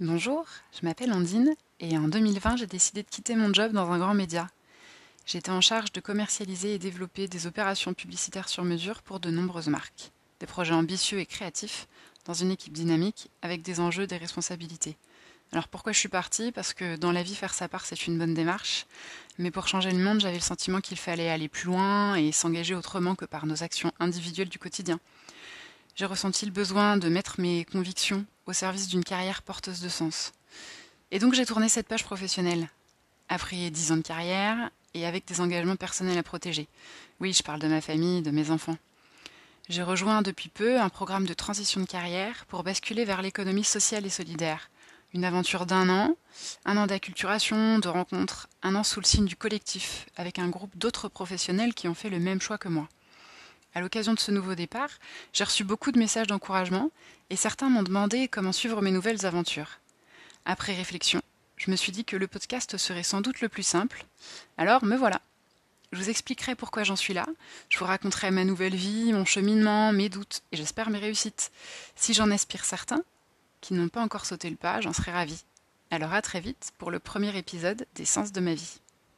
Bonjour, je m'appelle Andine et en 2020 j'ai décidé de quitter mon job dans un grand média. J'étais en charge de commercialiser et développer des opérations publicitaires sur mesure pour de nombreuses marques. Des projets ambitieux et créatifs dans une équipe dynamique avec des enjeux, des responsabilités. Alors pourquoi je suis partie? Parce que dans la vie, faire sa part, c'est une bonne démarche. Mais pour changer le monde, j'avais le sentiment qu'il fallait aller plus loin et s'engager autrement que par nos actions individuelles du quotidien. J'ai ressenti le besoin de mettre mes convictions au service d'une carrière porteuse de sens. Et donc j'ai tourné cette page professionnelle. Après dix ans de carrière et avec des engagements personnels à protéger. Oui, je parle de ma famille, de mes enfants. J'ai rejoint depuis peu un programme de transition de carrière pour basculer vers l'économie sociale et solidaire. Une aventure d'un an, un an d'acculturation, de rencontres, un an sous le signe du collectif, avec un groupe d'autres professionnels qui ont fait le même choix que moi. À l'occasion de ce nouveau départ, j'ai reçu beaucoup de messages d'encouragement et certains m'ont demandé comment suivre mes nouvelles aventures. Après réflexion, je me suis dit que le podcast serait sans doute le plus simple. Alors me voilà. Je vous expliquerai pourquoi j'en suis là. Je vous raconterai ma nouvelle vie, mon cheminement, mes doutes et j'espère mes réussites. Si j'en inspire certains qui n'ont pas encore sauté le pas, j'en serai ravie. Alors à très vite pour le premier épisode des Sens de ma vie.